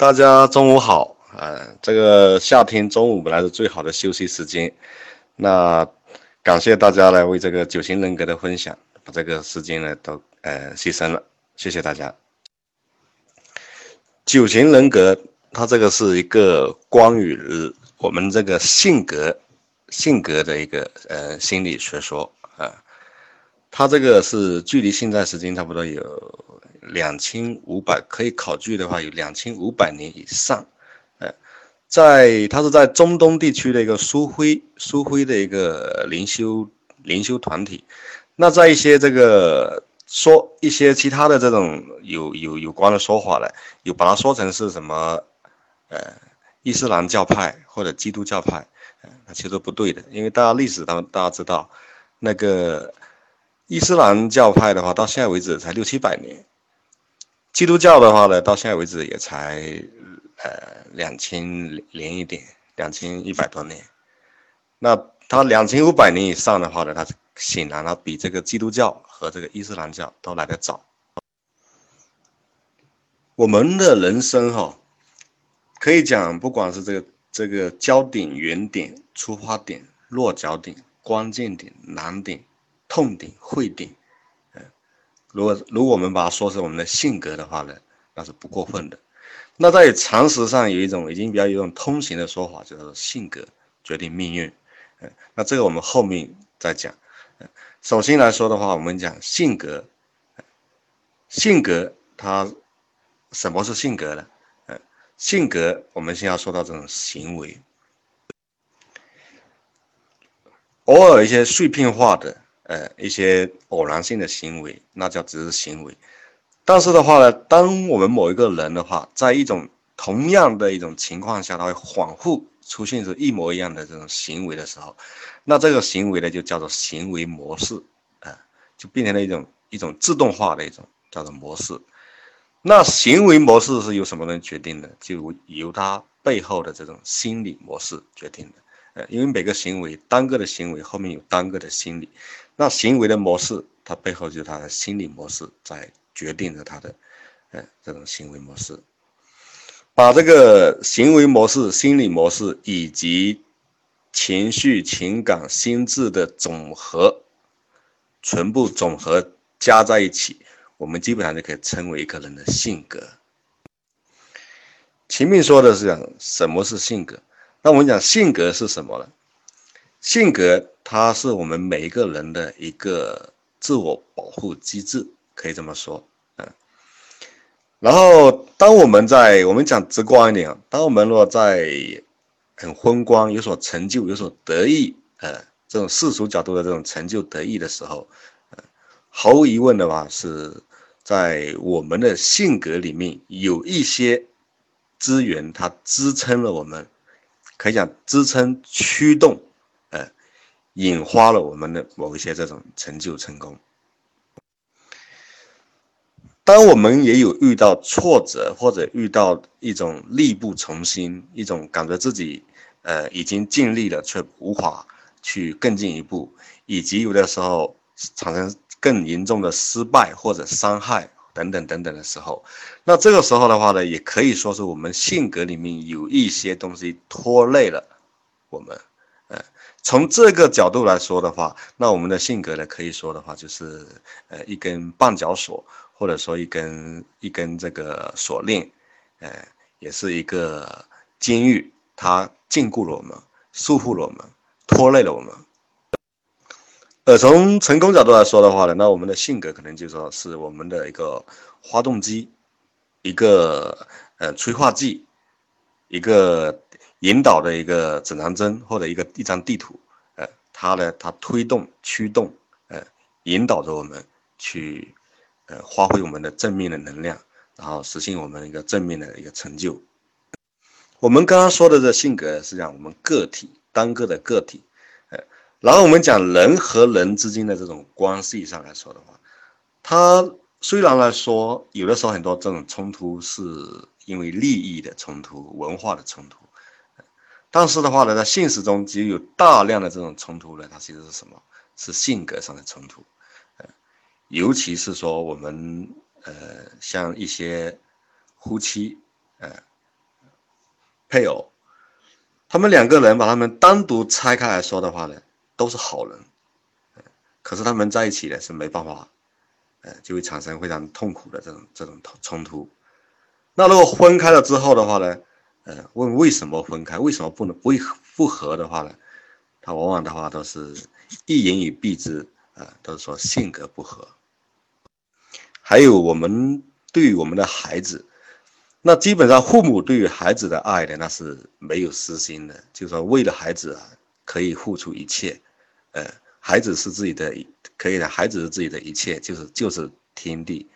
大家中午好，呃，这个夏天中午本来是最好的休息时间，那感谢大家来为这个九型人格的分享，把这个时间呢都呃牺牲了，谢谢大家。九型人格，它这个是一个关于我们这个性格性格的一个呃心理学说啊，它这个是距离现在时间差不多有。两千五百可以考据的话，有两千五百年以上，呃，在它是在中东地区的一个苏菲苏菲的一个灵修灵修团体，那在一些这个说一些其他的这种有有有关的说法呢，有把它说成是什么呃伊斯兰教派或者基督教派，那其实不对的，因为大家历史当大家知道，那个伊斯兰教派的话，到现在为止才六七百年。基督教的话呢，到现在为止也才呃两千零一点，两千一百多年。那它两千五百年以上的话呢，它显然它比这个基督教和这个伊斯兰教都来得早。我们的人生哈，可以讲，不管是这个这个焦点、原点、出发点、落脚点、关键点、难点、痛点、会点。如果如果我们把它说成我们的性格的话呢，那是不过分的。那在常识上有一种已经比较有一种通行的说法，叫做性格决定命运。嗯，那这个我们后面再讲。首先来说的话，我们讲性格。性格它什么是性格呢？性格我们先要说到这种行为，偶尔一些碎片化的。呃，一些偶然性的行为，那叫只是行为。但是的话呢，当我们某一个人的话，在一种同样的一种情况下，他会反复出现出一模一样的这种行为的时候，那这个行为呢，就叫做行为模式，啊，就变成了一种一种自动化的一种叫做模式。那行为模式是由什么人决定的？就由他背后的这种心理模式决定的。呃，因为每个行为单个的行为后面有单个的心理。那行为的模式，它背后就是他的心理模式在决定着他的，呃，这种行为模式。把这个行为模式、心理模式以及情绪、情感、心智的总和，全部总和加在一起，我们基本上就可以称为一个人的性格。前面说的是讲什么是性格，那我们讲性格是什么呢？性格。它是我们每一个人的一个自我保护机制，可以这么说，嗯。然后，当我们在我们讲直观一点啊，当我们若在很风光、有所成就、有所得意，呃，这种世俗角度的这种成就得意的时候，毫无疑问的话，是在我们的性格里面有一些资源，它支撑了我们，可以讲支撑驱动。呃引发了我们的某一些这种成就成功。当我们也有遇到挫折或者遇到一种力不从心，一种感觉自己呃已经尽力了却无法去更进一步，以及有的时候产生更严重的失败或者伤害等等等等的时候，那这个时候的话呢，也可以说是我们性格里面有一些东西拖累了我们。呃从这个角度来说的话，那我们的性格呢，可以说的话就是，呃，一根绊脚索，或者说一根一根这个锁链，呃，也是一个监狱，它禁锢了我们，束缚了我们，拖累了我们。呃从成功角度来说的话呢，那我们的性格可能就说是我们的一个发动机，一个呃催化剂，一个。引导的一个指南针或者一个一张地图，呃，它呢，它推动、驱动，呃，引导着我们去，呃，发挥我们的正面的能量，然后实现我们一个正面的一个成就。我们刚刚说的这性格是讲我们个体单个的个体，然后我们讲人和人之间的这种关系上来说的话，它虽然来说有的时候很多这种冲突是因为利益的冲突、文化的冲突。但是的话呢，在现实中，其实有大量的这种冲突呢，它其实是什么？是性格上的冲突，呃，尤其是说我们呃，像一些夫妻，呃，配偶，他们两个人把他们单独拆开来说的话呢，都是好人，可是他们在一起呢是没办法，呃，就会产生非常痛苦的这种这种冲突。那如果分开了之后的话呢，呃，问为什么分开，为什么不能不不和的话呢？他往往的话都是一言以蔽之，啊，都是说性格不合。还有我们对于我们的孩子，那基本上父母对于孩子的爱呢，那是没有私心的，就是说为了孩子啊，可以付出一切，呃，孩子是自己的，可以的，孩子是自己的一切，就是就是天地。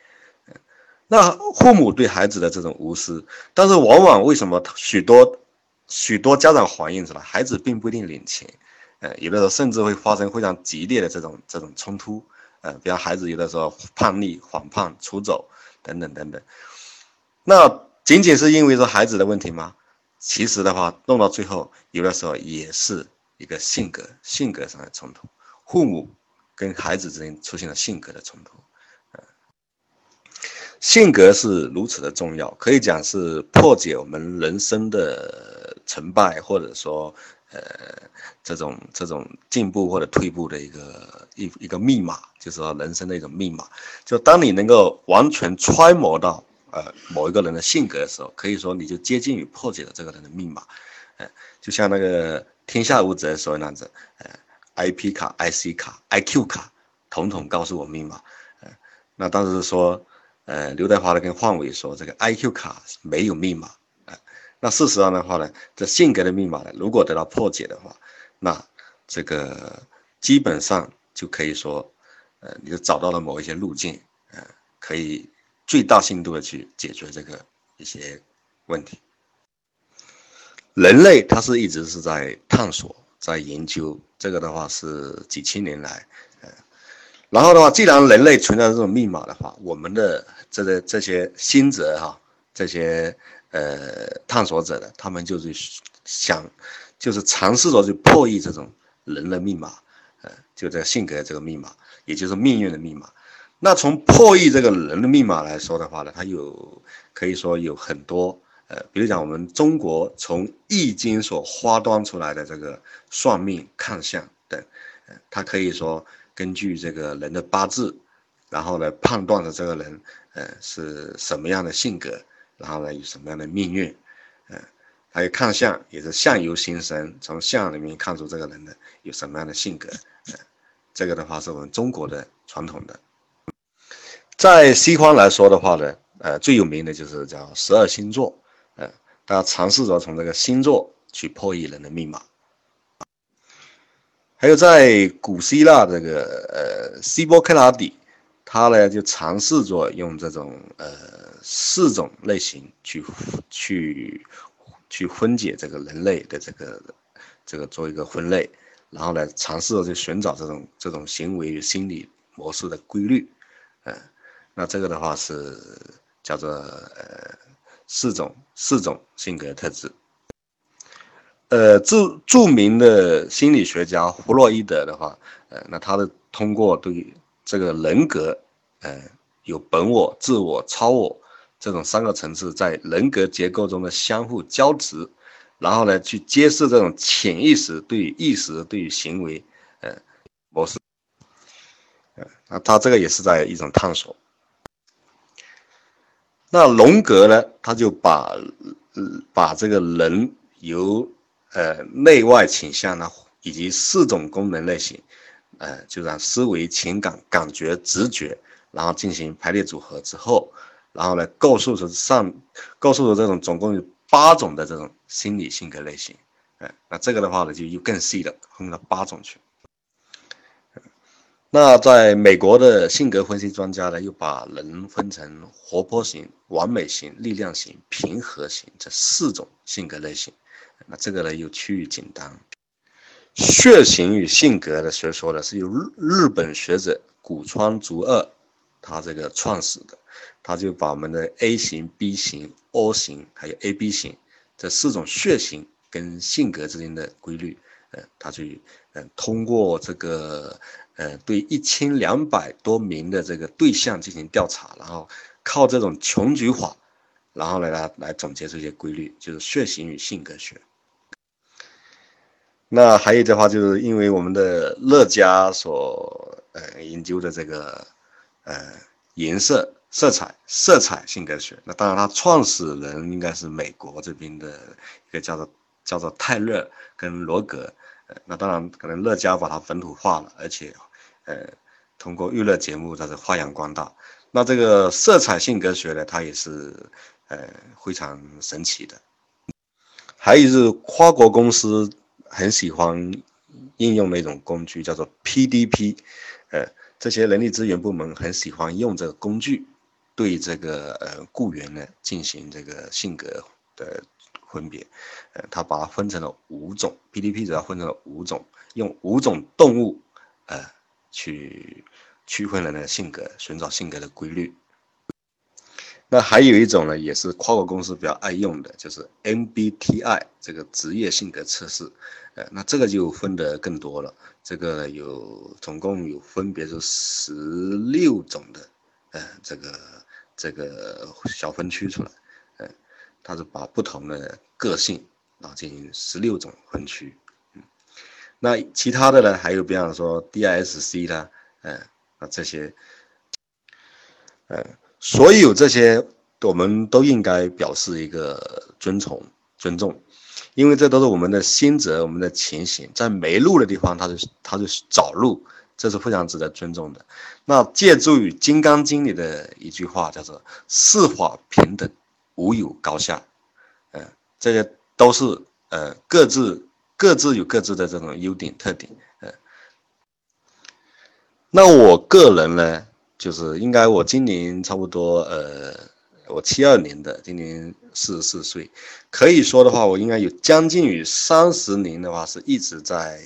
那父母对孩子的这种无私，但是往往为什么许多许多家长反映出来，孩子并不一定领情。呃，有的时候甚至会发生非常激烈的这种这种冲突，呃，比方孩子有的时候叛逆、反叛、出走等等等等。那仅仅是因为说孩子的问题吗？其实的话，弄到最后，有的时候也是一个性格性格上的冲突，父母跟孩子之间出现了性格的冲突。性格是如此的重要，可以讲是破解我们人生的成败，或者说。呃，这种这种进步或者退步的一个一一个密码，就是说人生的一种密码。就当你能够完全揣摩到呃某一个人的性格的时候，可以说你就接近于破解了这个人的密码。呃，就像那个天下无贼说那样子，呃，IP 卡、IC 卡、IQ 卡，统统告诉我密码。呃，那当时说，呃，刘德华的跟范伟说，这个 IQ 卡没有密码。呃那事实上的话呢，这性格的密码呢，如果得到破解的话，那这个基本上就可以说，呃，你就找到了某一些路径，呃，可以最大限度的去解决这个一些问题。人类他是一直是在探索，在研究这个的话是几千年来，呃，然后的话，既然人类存在这种密码的话，我们的这个这些心者哈，这些。呃，探索者的他们就是想，就是尝试着去破译这种人的密码，呃，就这性格这个密码，也就是命运的密码。那从破译这个人的密码来说的话呢，它有可以说有很多，呃，比如讲我们中国从易经所发端出来的这个算命看相等，呃，它可以说根据这个人的八字，然后呢判断的这个人，呃，是什么样的性格。然后呢，有什么样的命运？呃，还有看相，也是相由心生，从相里面看出这个人的有什么样的性格。呃，这个的话是我们中国的传统的。在西方来说的话呢，呃，最有名的就是叫十二星座。他，尝试着从这个星座去破译人的密码。还有在古希腊这个呃希波克拉底。他呢就尝试着用这种呃四种类型去去去分解这个人类的这个这个做一个分类，然后呢尝试着去寻找这种这种行为与心理模式的规律，嗯，那这个的话是叫做呃四种四种性格特质，呃著著名的心理学家弗洛伊德的话，呃那他的通过对这个人格。呃，有本我、自我、超我这种三个层次在人格结构中的相互交织，然后呢，去揭示这种潜意识对于意识、对于行为，呃，模式。呃，那他这个也是在一种探索。那荣格呢，他就把把这个人由呃内外倾向呢，以及四种功能类型，呃，就让思维、情感、感觉、直觉。然后进行排列组合之后，然后呢，构述出上，构述出这种总共有八种的这种心理性格类型，哎，那这个的话呢，就又更细了，分了八种去。那在美国的性格分析专家呢，又把人分成活泼型、完美型、力量型、平和型这四种性格类型，那这个呢又趋于简单。血型与性格的学说呢，是由日日本学者古川竹二。他这个创始的，他就把我们的 A 型、B 型、O 型还有 AB 型这四种血型跟性格之间的规律，呃，他去，嗯，通过这个，呃，对一千两百多名的这个对象进行调查，然后靠这种穷举法，然后来来来总结出一些规律，就是血型与性格学。那还有的话，就是因为我们的乐嘉所呃研究的这个呃颜色、色彩、色彩性格学。那当然，他创始人应该是美国这边的一个叫做叫做泰勒跟罗格。那当然可能乐嘉把它本土化了，而且呃通过娱乐节目在这发扬光大。那这个色彩性格学呢，它也是呃非常神奇的。还有是跨国公司。很喜欢应用的一种工具，叫做 PDP，呃，这些人力资源部门很喜欢用这个工具，对这个呃雇员呢进行这个性格的分别，呃，他把它分成了五种，PDP 主要分成了五种，用五种动物，呃，去区分人的性格，寻找性格的规律。那还有一种呢，也是跨国公司比较爱用的，就是 MBTI 这个职业性格测试。呃，那这个就分得更多了，这个有总共有分别是十六种的，呃，这个这个小分区出来，它是把不同的个性然后进行十六种分区，那其他的呢，还有比方说 DISC 啦，呃，啊这些，呃，所有这些我们都应该表示一个尊崇、尊重。因为这都是我们的心则，我们的情形，在没路的地方，他就他就找路，这是非常值得尊重的。那借助于《金刚经》里的一句话，叫做“四法平等，无有高下”，嗯，这些都是呃各自各自有各自的这种优点特点，嗯。那我个人呢，就是应该我今年差不多呃。我七二年的，今年四十四岁，可以说的话，我应该有将近于三十年的话，是一直在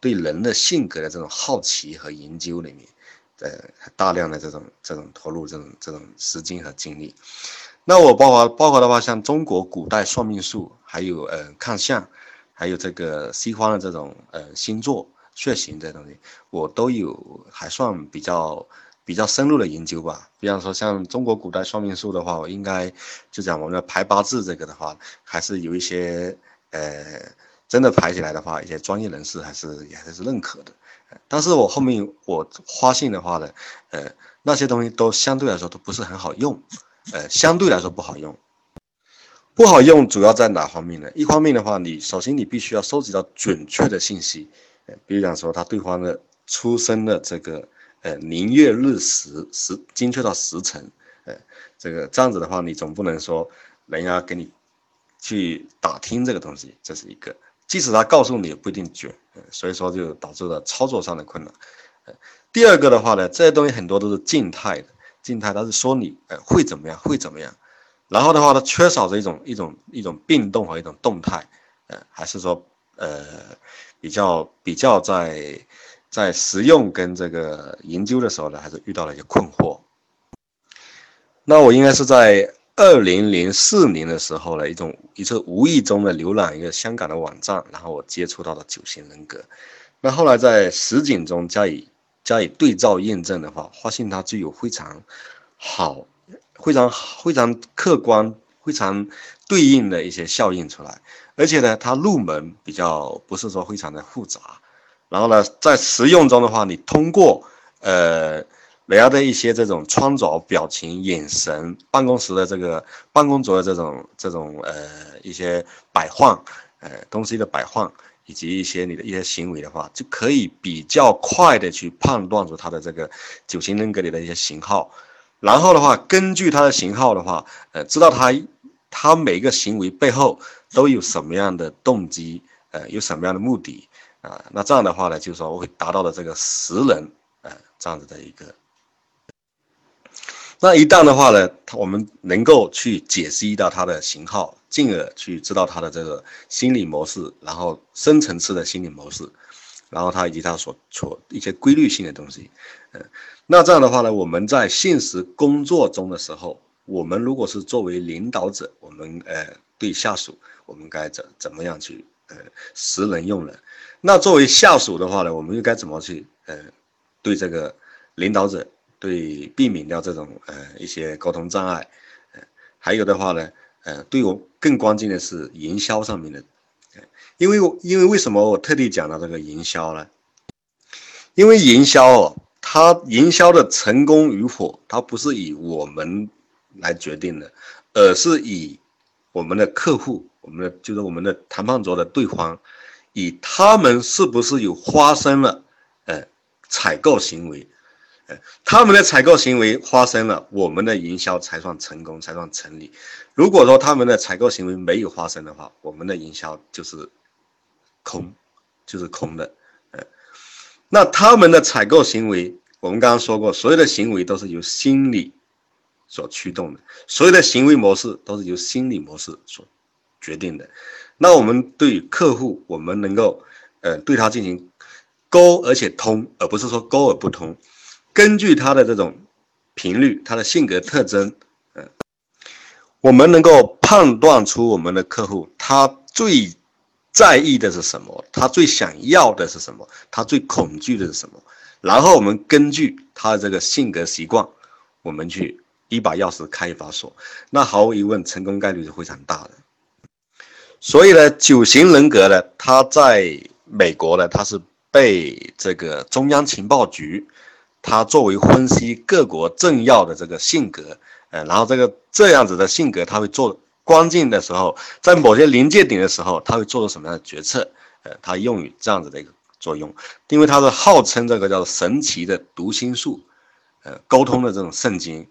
对人的性格的这种好奇和研究里面，呃，大量的这种这种投入这种这种时间和精力。那我包括包括的话，像中国古代算命术，还有呃看相，还有这个西方的这种呃星座血型这东西，我都有还算比较。比较深入的研究吧，比方说像中国古代算命术的话，我应该就讲我们的排八字这个的话，还是有一些呃，真的排起来的话，一些专业人士还是也还是认可的。但是我后面我发现的话呢，呃，那些东西都相对来说都不是很好用，呃，相对来说不好用。不好用主要在哪方面呢？一方面的话，你首先你必须要收集到准确的信息，呃，比如讲说他对方的出生的这个。呃，年月日时时精确到时辰，呃，这个这样子的话，你总不能说人家给你去打听这个东西，这是一个。即使他告诉你，也不一定准，所以说就导致了操作上的困难。呃，第二个的话呢，这些东西很多都是静态的，静态它是说你呃会怎么样，会怎么样，然后的话它缺少着一种一种一种变动和一种动态，呃，还是说呃比较比较在。在实用跟这个研究的时候呢，还是遇到了一些困惑。那我应该是在二零零四年的时候呢，一种一次无意中的浏览一个香港的网站，然后我接触到了九型人格。那后来在实景中加以加以对照验证的话，发现它具有非常好、非常非常客观、非常对应的一些效应出来，而且呢，它入门比较不是说非常的复杂。然后呢，在实用中的话，你通过呃人家的一些这种穿着、表情、眼神、办公室的这个办公桌的这种这种呃一些摆放，呃东西的摆放，以及一些你的一些行为的话，就可以比较快的去判断出他的这个九型人格里的一些型号。然后的话，根据他的型号的话，呃，知道他他每一个行为背后都有什么样的动机，呃，有什么样的目的。啊，那这样的话呢，就是说我会达到了这个识人，呃，这样子的一个。那一旦的话呢，他我们能够去解析到他的型号，进而去知道他的这个心理模式，然后深层次的心理模式，然后他以及他所所一些规律性的东西，嗯，那这样的话呢，我们在现实工作中的时候，我们如果是作为领导者，我们呃对下属，我们该怎怎么样去呃识人用人？那作为下属的话呢，我们又该怎么去呃，对这个领导者，对避免掉这种呃一些沟通障碍，呃，还有的话呢，呃，对我更关键的是营销上面的，因为因为为什么我特地讲到这个营销呢？因为营销哦，它营销的成功与否，它不是以我们来决定的，而是以我们的客户，我们的就是我们的谈判桌的对方，以他们是不是有发生了，呃，采购行为。他们的采购行为发生了，我们的营销才算成功，才算成立。如果说他们的采购行为没有发生的话，我们的营销就是空，就是空的。呃，那他们的采购行为，我们刚刚说过，所有的行为都是由心理所驱动的，所有的行为模式都是由心理模式所决定的。那我们对客户，我们能够呃对他进行勾而且通，而不是说勾而不通。根据他的这种频率，他的性格特征，嗯，我们能够判断出我们的客户他最在意的是什么，他最想要的是什么，他最恐惧的是什么，然后我们根据他的这个性格习惯，我们去一把钥匙开一把锁，那毫无疑问成功概率是非常大的。所以呢，九型人格呢，它在美国呢，它是被这个中央情报局。他作为分析各国政要的这个性格，呃，然后这个这样子的性格，他会做关键的时候，在某些临界点的时候，他会做出什么样的决策？呃，他用于这样子的一个作用，因为他是号称这个叫神奇的读心术，呃，沟通的这种圣经，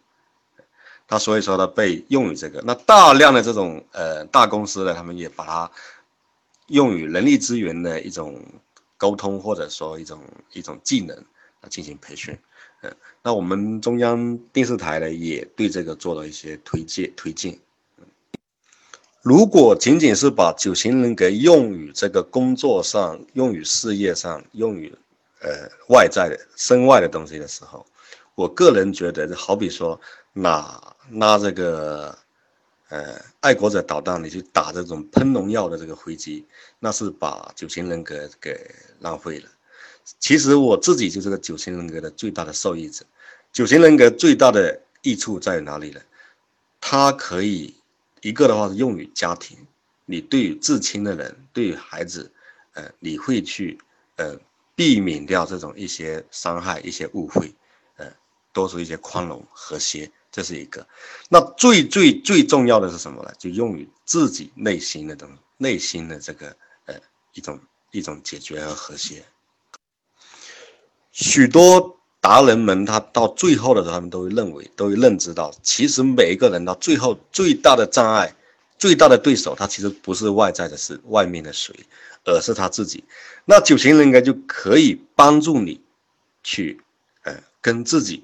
他所以说他被用于这个。那大量的这种呃大公司呢，他们也把它用于人力资源的一种沟通，或者说一种一种技能。啊，进行培训，嗯，那我们中央电视台呢，也对这个做了一些推介推荐。如果仅仅是把九型人格用于这个工作上、用于事业上、用于呃外在的身外的东西的时候，我个人觉得，就好比说拿拿这个呃爱国者导弹，你去打这种喷农药的这个飞机，那是把九型人格给浪费了。其实我自己就是个九型人格的最大的受益者。九型人格最大的益处在于哪里呢？它可以一个的话是用于家庭，你对于至亲的人，对于孩子，呃，你会去呃避免掉这种一些伤害、一些误会，呃，多出一些宽容和谐，这是一个。那最最最重要的是什么呢？就用于自己内心的东内心的这个呃一种一种解决和和谐。许多达人们，他到最后的时候，他们都会认为，都会认知到，其实每一个人到最后最大的障碍、最大的对手，他其实不是外在的，是外面的谁，而是他自己。那九型人格就可以帮助你去，呃，跟自己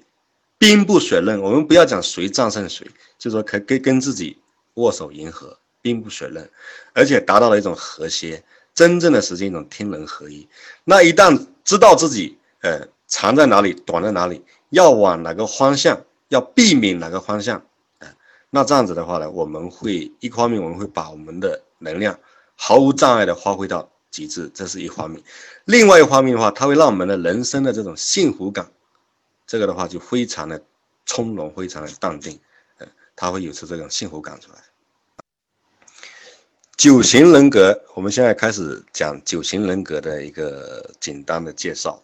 兵不血刃。我们不要讲谁战胜谁，就说可跟跟自己握手言和，兵不血刃，而且达到了一种和谐，真正的实现一种天人合一。那一旦知道自己。呃，长在哪里，短在哪里，要往哪个方向，要避免哪个方向，呃，那这样子的话呢，我们会一方面我们会把我们的能量毫无障碍的发挥到极致，这是一方面；另外一方面的话，它会让我们的人生的这种幸福感，这个的话就非常的从容，非常的淡定，呃，它会有出这种幸福感出来。九型人格，我们现在开始讲九型人格的一个简单的介绍。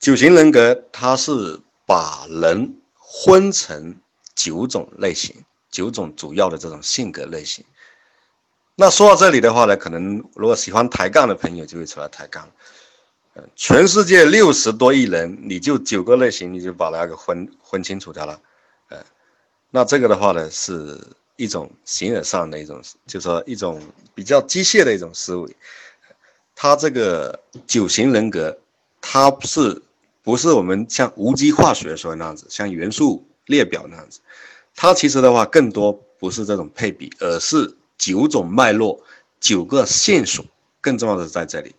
九型人格，它是把人分成九种类型，九种主要的这种性格类型。那说到这里的话呢，可能如果喜欢抬杠的朋友就会出来抬杠。呃，全世界六十多亿人，你就九个类型，你就把那个分分清楚掉了。呃，那这个的话呢，是一种形而上的一种，就说一种比较机械的一种思维。他这个九型人格，他是。不是我们像无机化学说的那样子，像元素列表那样子，它其实的话更多不是这种配比，而是九种脉络，九个线索。更重要的是在这里，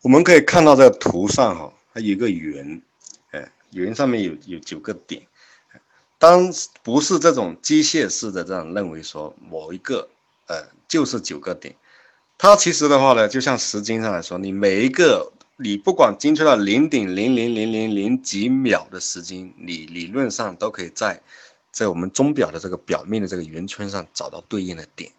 我们可以看到这个图上哈，它有一个圆，哎，圆上面有有九个点。当不是这种机械式的这样认为说某一个呃就是九个点，它其实的话呢，就像时间上来说，你每一个。你不管精确到零点零零零零零几秒的时间，你理论上都可以在在我们钟表的这个表面的这个圆圈上找到对应的点。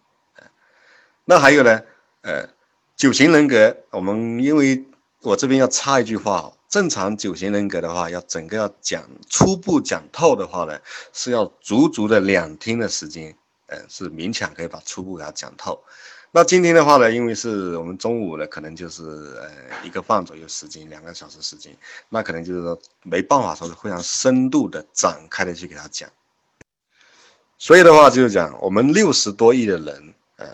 那还有呢，呃，九型人格，我们因为我这边要插一句话，正常九型人格的话，要整个要讲初步讲透的话呢，是要足足的两天的时间，呃，是勉强可以把初步给它讲透。那今天的话呢，因为是我们中午呢，可能就是呃一个半左右时间，两个小时时间，那可能就是说没办法说是非常深度的展开的去给他讲。所以的话就是讲，我们六十多亿的人，呃。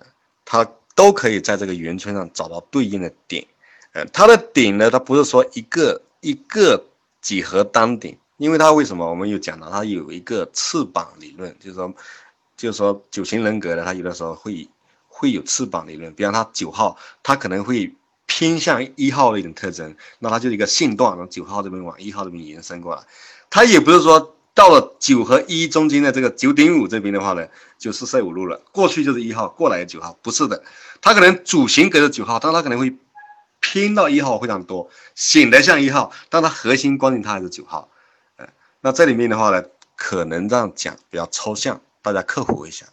他都可以在这个圆圈上找到对应的点，呃，它的顶呢，它不是说一个一个几何单顶，因为它为什么？我们有讲到它有一个翅膀理论，就是说，就是说九型人格的，它有的时候会会有翅膀理论，比方它九号，它可能会偏向一号的一种特征，那它就是一个线段，从九号这边往一号这边延伸过来，它也不是说。到了九和一中间的这个九点五这边的话呢，就四舍五入了。过去就是一号，过来九号，不是的，它可能主型格是九号，但它可能会偏到一号非常多，显得像一号，但它核心观点它还是九号。呃，那这里面的话呢，可能这样讲比较抽象，大家克服一下。